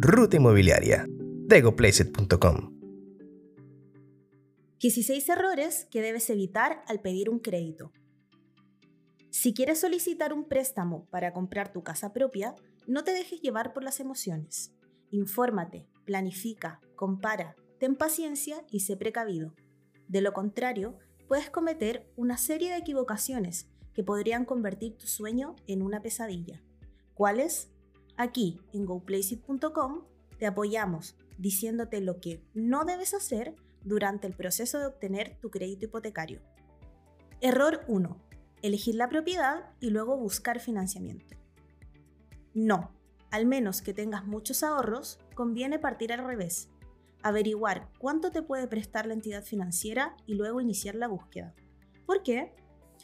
Ruta Inmobiliaria de GoPlaceit.com. 16 errores que debes evitar al pedir un crédito. Si quieres solicitar un préstamo para comprar tu casa propia, no te dejes llevar por las emociones. Infórmate, planifica, compara, ten paciencia y sé precavido. De lo contrario, puedes cometer una serie de equivocaciones que podrían convertir tu sueño en una pesadilla. ¿Cuáles? Aquí, en goplaceit.com, te apoyamos diciéndote lo que no debes hacer durante el proceso de obtener tu crédito hipotecario. Error 1. Elegir la propiedad y luego buscar financiamiento. No, al menos que tengas muchos ahorros, conviene partir al revés averiguar cuánto te puede prestar la entidad financiera y luego iniciar la búsqueda. ¿Por qué?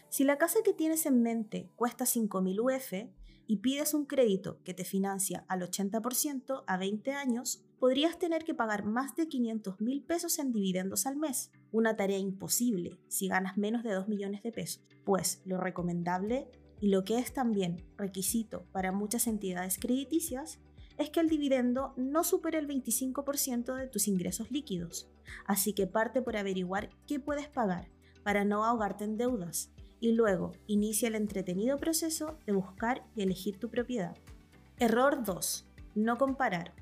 Si la casa que tienes en mente cuesta 5.000 UF y pides un crédito que te financia al 80% a 20 años, podrías tener que pagar más de 500 mil pesos en dividendos al mes, una tarea imposible si ganas menos de 2 millones de pesos, pues lo recomendable y lo que es también requisito para muchas entidades crediticias es que el dividendo no supere el 25% de tus ingresos líquidos, así que parte por averiguar qué puedes pagar para no ahogarte en deudas y luego inicia el entretenido proceso de buscar y elegir tu propiedad. Error 2. No comparar.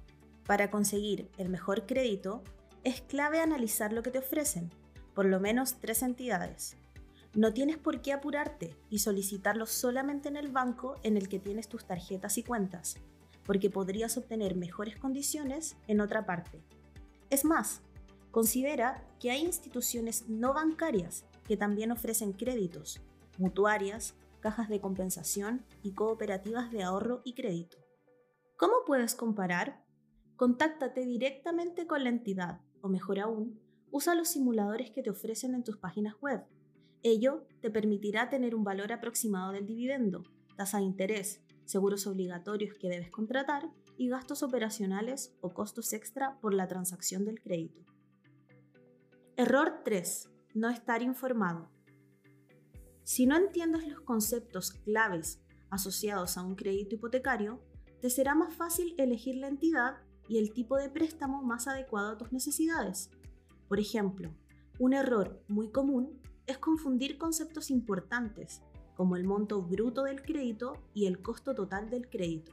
Para conseguir el mejor crédito, es clave analizar lo que te ofrecen, por lo menos tres entidades. No tienes por qué apurarte y solicitarlo solamente en el banco en el que tienes tus tarjetas y cuentas porque podrías obtener mejores condiciones en otra parte. Es más, considera que hay instituciones no bancarias que también ofrecen créditos, mutuarias, cajas de compensación y cooperativas de ahorro y crédito. ¿Cómo puedes comparar? Contáctate directamente con la entidad o mejor aún, usa los simuladores que te ofrecen en tus páginas web. Ello te permitirá tener un valor aproximado del dividendo, tasa de interés, seguros obligatorios que debes contratar y gastos operacionales o costos extra por la transacción del crédito. Error 3. No estar informado. Si no entiendes los conceptos claves asociados a un crédito hipotecario, te será más fácil elegir la entidad y el tipo de préstamo más adecuado a tus necesidades. Por ejemplo, un error muy común es confundir conceptos importantes como el monto bruto del crédito y el costo total del crédito.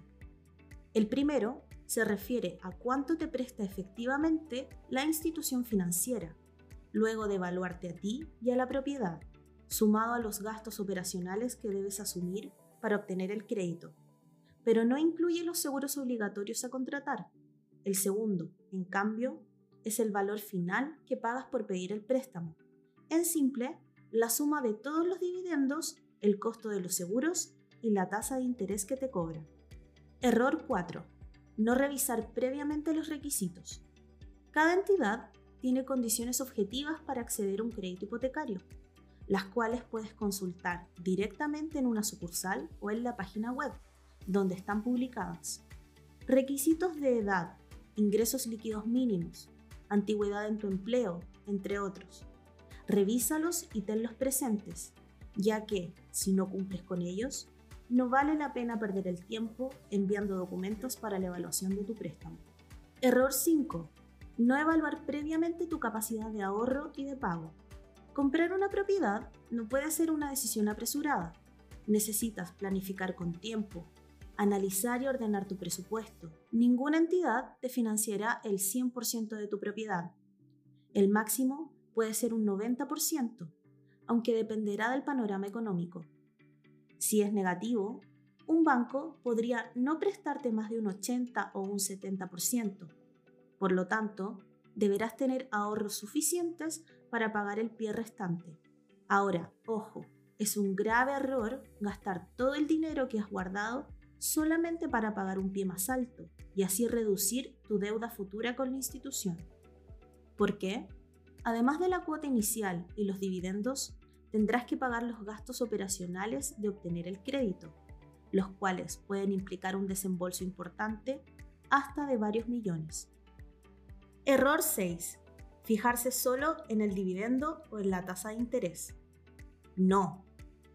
El primero se refiere a cuánto te presta efectivamente la institución financiera, luego de evaluarte a ti y a la propiedad, sumado a los gastos operacionales que debes asumir para obtener el crédito, pero no incluye los seguros obligatorios a contratar. El segundo, en cambio, es el valor final que pagas por pedir el préstamo. En simple, la suma de todos los dividendos el costo de los seguros y la tasa de interés que te cobran. Error 4. No revisar previamente los requisitos. Cada entidad tiene condiciones objetivas para acceder a un crédito hipotecario, las cuales puedes consultar directamente en una sucursal o en la página web, donde están publicadas. Requisitos de edad, ingresos líquidos mínimos, antigüedad en tu empleo, entre otros. Revísalos y tenlos presentes ya que, si no cumples con ellos, no vale la pena perder el tiempo enviando documentos para la evaluación de tu préstamo. Error 5. No evaluar previamente tu capacidad de ahorro y de pago. Comprar una propiedad no puede ser una decisión apresurada. Necesitas planificar con tiempo, analizar y ordenar tu presupuesto. Ninguna entidad te financiará el 100% de tu propiedad. El máximo puede ser un 90%, aunque dependerá del panorama económico. Si es negativo, un banco podría no prestarte más de un 80 o un 70%. Por lo tanto, deberás tener ahorros suficientes para pagar el pie restante. Ahora, ojo, es un grave error gastar todo el dinero que has guardado solamente para pagar un pie más alto y así reducir tu deuda futura con la institución. ¿Por qué? Además de la cuota inicial y los dividendos, tendrás que pagar los gastos operacionales de obtener el crédito, los cuales pueden implicar un desembolso importante hasta de varios millones. Error 6. Fijarse solo en el dividendo o en la tasa de interés. No.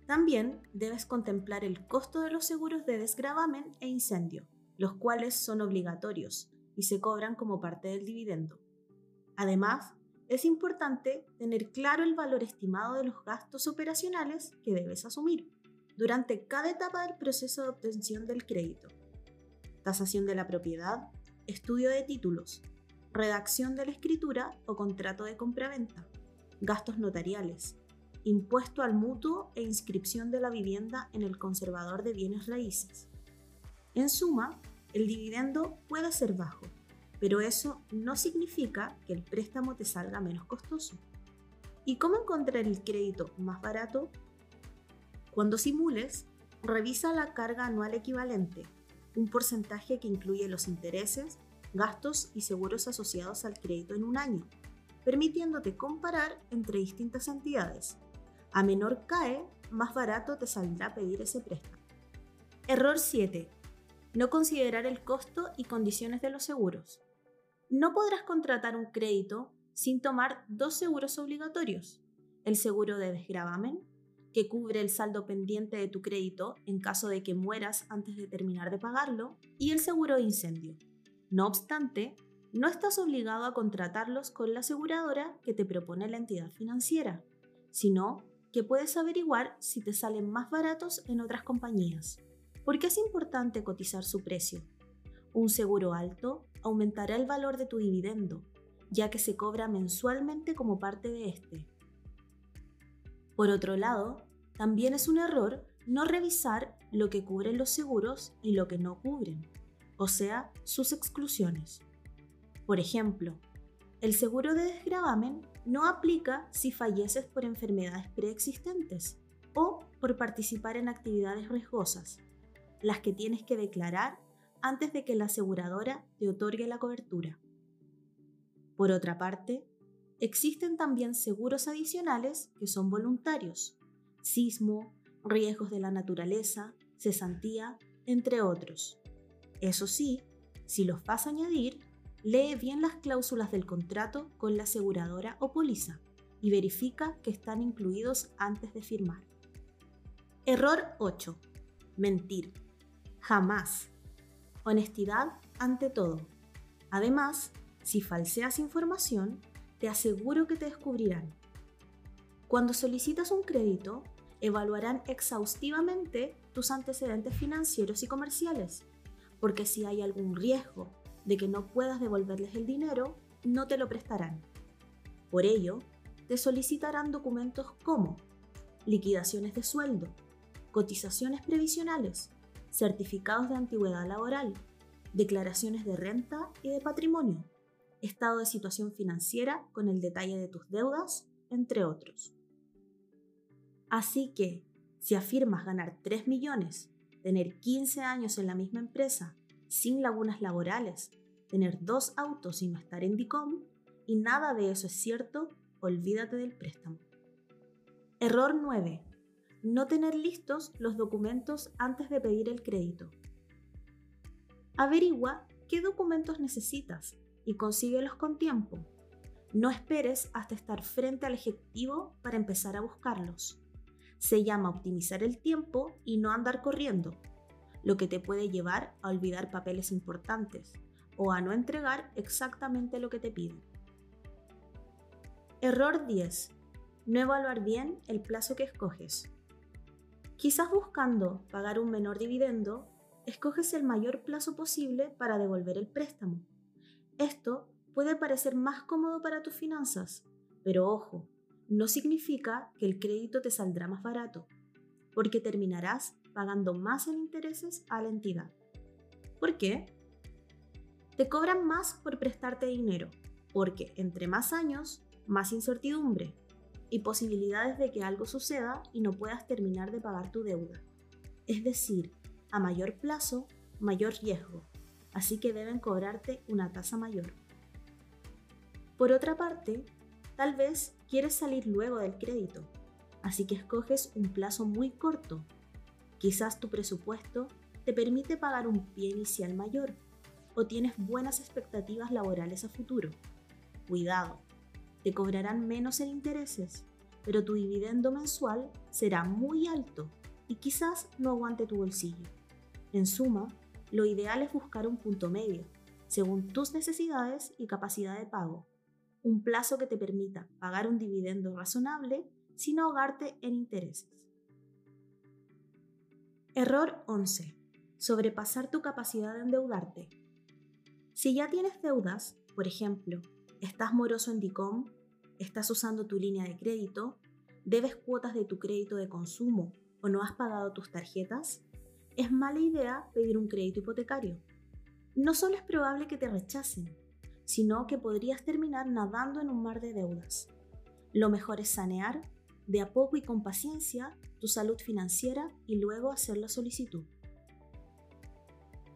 También debes contemplar el costo de los seguros de desgravamen e incendio, los cuales son obligatorios y se cobran como parte del dividendo. Además, es importante tener claro el valor estimado de los gastos operacionales que debes asumir durante cada etapa del proceso de obtención del crédito. Tasación de la propiedad, estudio de títulos, redacción de la escritura o contrato de compraventa, gastos notariales, impuesto al mutuo e inscripción de la vivienda en el conservador de bienes raíces. En suma, el dividendo puede ser bajo, pero eso no significa que el préstamo te salga menos costoso. ¿Y cómo encontrar el crédito más barato? Cuando simules, revisa la carga anual equivalente, un porcentaje que incluye los intereses, gastos y seguros asociados al crédito en un año, permitiéndote comparar entre distintas entidades. A menor cae, más barato te saldrá pedir ese préstamo. Error 7. No considerar el costo y condiciones de los seguros. No podrás contratar un crédito sin tomar dos seguros obligatorios, el seguro de desgravamen que cubre el saldo pendiente de tu crédito en caso de que mueras antes de terminar de pagarlo, y el seguro de incendio. No obstante, no estás obligado a contratarlos con la aseguradora que te propone la entidad financiera, sino que puedes averiguar si te salen más baratos en otras compañías. Porque es importante cotizar su precio. Un seguro alto aumentará el valor de tu dividendo, ya que se cobra mensualmente como parte de este. Por otro lado, también es un error no revisar lo que cubren los seguros y lo que no cubren, o sea, sus exclusiones. Por ejemplo, el seguro de desgravamen no aplica si falleces por enfermedades preexistentes o por participar en actividades riesgosas, las que tienes que declarar antes de que la aseguradora te otorgue la cobertura. Por otra parte, Existen también seguros adicionales que son voluntarios, sismo, riesgos de la naturaleza, cesantía, entre otros. Eso sí, si los vas a añadir, lee bien las cláusulas del contrato con la aseguradora o póliza y verifica que están incluidos antes de firmar. Error 8. Mentir. Jamás. Honestidad ante todo. Además, si falseas información, te aseguro que te descubrirán. Cuando solicitas un crédito, evaluarán exhaustivamente tus antecedentes financieros y comerciales, porque si hay algún riesgo de que no puedas devolverles el dinero, no te lo prestarán. Por ello, te solicitarán documentos como liquidaciones de sueldo, cotizaciones previsionales, certificados de antigüedad laboral, declaraciones de renta y de patrimonio, estado de situación financiera con el detalle de tus deudas, entre otros. Así que, si afirmas ganar 3 millones, tener 15 años en la misma empresa, sin lagunas laborales, tener dos autos y no estar en DICOM, y nada de eso es cierto, olvídate del préstamo. Error 9. No tener listos los documentos antes de pedir el crédito. Averigua qué documentos necesitas y consíguelos con tiempo. No esperes hasta estar frente al ejecutivo para empezar a buscarlos. Se llama optimizar el tiempo y no andar corriendo, lo que te puede llevar a olvidar papeles importantes o a no entregar exactamente lo que te piden. Error 10. No evaluar bien el plazo que escoges. Quizás buscando pagar un menor dividendo, escoges el mayor plazo posible para devolver el préstamo esto puede parecer más cómodo para tus finanzas, pero ojo, no significa que el crédito te saldrá más barato, porque terminarás pagando más en intereses a la entidad. ¿Por qué? Te cobran más por prestarte dinero, porque entre más años, más incertidumbre y posibilidades de que algo suceda y no puedas terminar de pagar tu deuda. Es decir, a mayor plazo, mayor riesgo, así que deben cobrarte una tasa mayor. Por otra parte, tal vez quieres salir luego del crédito, así que escoges un plazo muy corto. Quizás tu presupuesto te permite pagar un pie inicial mayor o tienes buenas expectativas laborales a futuro. Cuidado, te cobrarán menos en intereses, pero tu dividendo mensual será muy alto y quizás no aguante tu bolsillo. En suma, lo ideal es buscar un punto medio, según tus necesidades y capacidad de pago. Un plazo que te permita pagar un dividendo razonable sin ahogarte en intereses. Error 11. Sobrepasar tu capacidad de endeudarte. Si ya tienes deudas, por ejemplo, estás moroso en DICOM, estás usando tu línea de crédito, debes cuotas de tu crédito de consumo o no has pagado tus tarjetas, es mala idea pedir un crédito hipotecario. No solo es probable que te rechacen, sino que podrías terminar nadando en un mar de deudas. Lo mejor es sanear, de a poco y con paciencia, tu salud financiera y luego hacer la solicitud.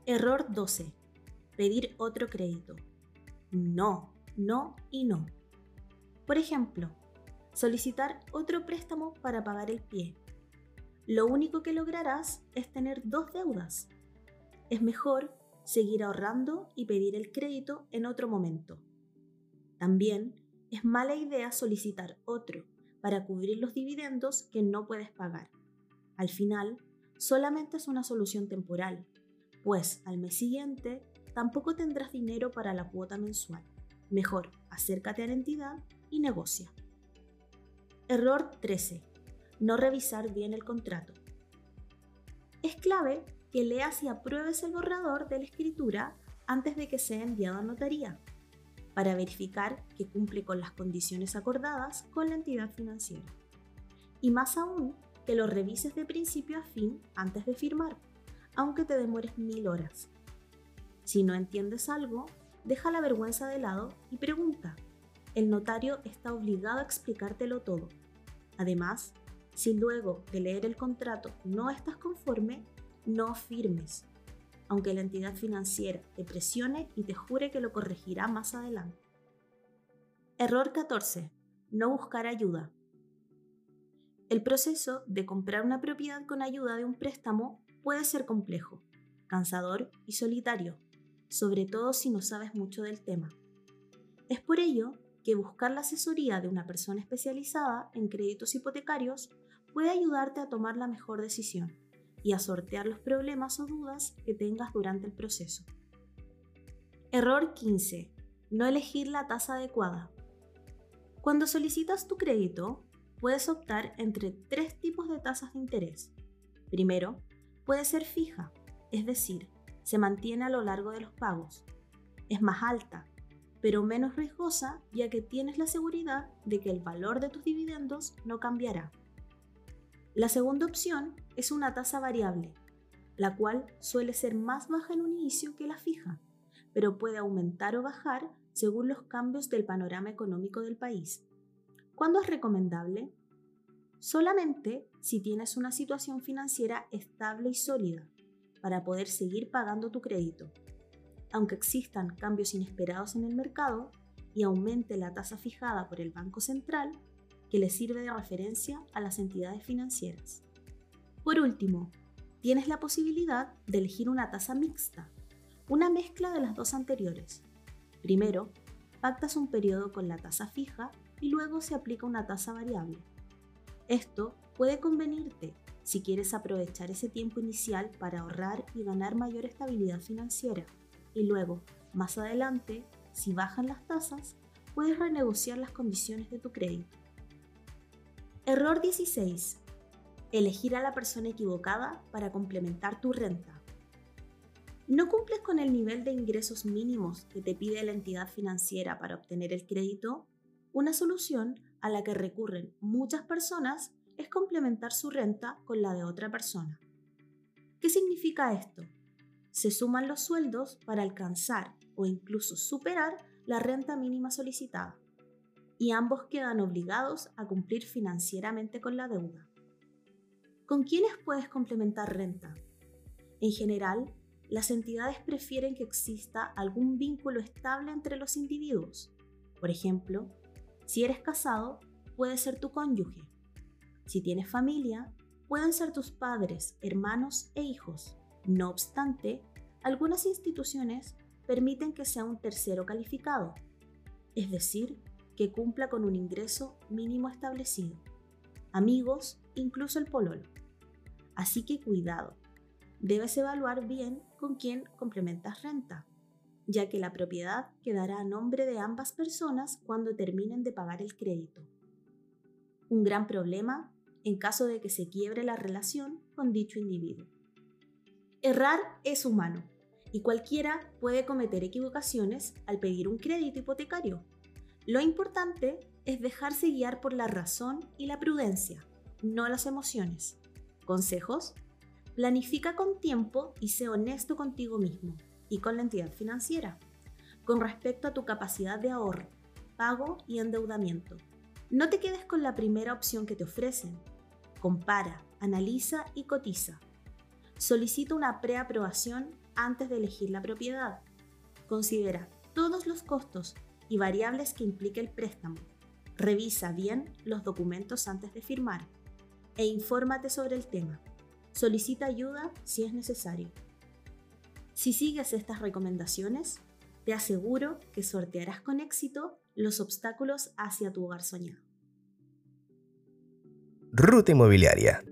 Error 12. Pedir otro crédito. No, no y no. Por ejemplo, solicitar otro préstamo para pagar el pie. Lo único que lograrás es tener dos deudas. Es mejor seguir ahorrando y pedir el crédito en otro momento. También es mala idea solicitar otro para cubrir los dividendos que no puedes pagar. Al final, solamente es una solución temporal, pues al mes siguiente tampoco tendrás dinero para la cuota mensual. Mejor, acércate a la entidad y negocia. Error 13. No revisar bien el contrato. Es clave que leas y apruebes el borrador de la escritura antes de que sea enviado a notaría, para verificar que cumple con las condiciones acordadas con la entidad financiera. Y más aún, que lo revises de principio a fin antes de firmar, aunque te demores mil horas. Si no entiendes algo, deja la vergüenza de lado y pregunta. El notario está obligado a explicártelo todo. Además, si luego de leer el contrato no estás conforme, no firmes, aunque la entidad financiera te presione y te jure que lo corregirá más adelante. Error 14. No buscar ayuda. El proceso de comprar una propiedad con ayuda de un préstamo puede ser complejo, cansador y solitario, sobre todo si no sabes mucho del tema. Es por ello que buscar la asesoría de una persona especializada en créditos hipotecarios puede ayudarte a tomar la mejor decisión y a sortear los problemas o dudas que tengas durante el proceso. Error 15. No elegir la tasa adecuada. Cuando solicitas tu crédito, puedes optar entre tres tipos de tasas de interés. Primero, puede ser fija, es decir, se mantiene a lo largo de los pagos. Es más alta, pero menos riesgosa ya que tienes la seguridad de que el valor de tus dividendos no cambiará. La segunda opción es una tasa variable, la cual suele ser más baja en un inicio que la fija, pero puede aumentar o bajar según los cambios del panorama económico del país. ¿Cuándo es recomendable? Solamente si tienes una situación financiera estable y sólida para poder seguir pagando tu crédito. Aunque existan cambios inesperados en el mercado y aumente la tasa fijada por el Banco Central, que le sirve de referencia a las entidades financieras. Por último, tienes la posibilidad de elegir una tasa mixta, una mezcla de las dos anteriores. Primero, pactas un periodo con la tasa fija y luego se aplica una tasa variable. Esto puede convenirte si quieres aprovechar ese tiempo inicial para ahorrar y ganar mayor estabilidad financiera. Y luego, más adelante, si bajan las tasas, puedes renegociar las condiciones de tu crédito. Error 16. Elegir a la persona equivocada para complementar tu renta. ¿No cumples con el nivel de ingresos mínimos que te pide la entidad financiera para obtener el crédito? Una solución a la que recurren muchas personas es complementar su renta con la de otra persona. ¿Qué significa esto? Se suman los sueldos para alcanzar o incluso superar la renta mínima solicitada y ambos quedan obligados a cumplir financieramente con la deuda. ¿Con quiénes puedes complementar renta? En general, las entidades prefieren que exista algún vínculo estable entre los individuos. Por ejemplo, si eres casado, puede ser tu cónyuge. Si tienes familia, pueden ser tus padres, hermanos e hijos. No obstante, algunas instituciones permiten que sea un tercero calificado, es decir, que cumpla con un ingreso mínimo establecido. Amigos, incluso el pololo. Así que cuidado. Debes evaluar bien con quién complementas renta. ya que la propiedad quedará a nombre de ambas personas cuando terminen de pagar el crédito. Un gran problema en caso de que se quiebre la relación con dicho individuo. Errar es humano y cualquiera puede cometer equivocaciones al pedir un crédito hipotecario. Lo importante es dejarse guiar por la razón y la prudencia, no las emociones. Consejos. Planifica con tiempo y sé honesto contigo mismo y con la entidad financiera con respecto a tu capacidad de ahorro, pago y endeudamiento. No te quedes con la primera opción que te ofrecen. Compara, analiza y cotiza. Solicita una preaprobación antes de elegir la propiedad. Considera todos los costos y variables que implique el préstamo. Revisa bien los documentos antes de firmar e infórmate sobre el tema. Solicita ayuda si es necesario. Si sigues estas recomendaciones, te aseguro que sortearás con éxito los obstáculos hacia tu hogar soñado. Ruta Inmobiliaria.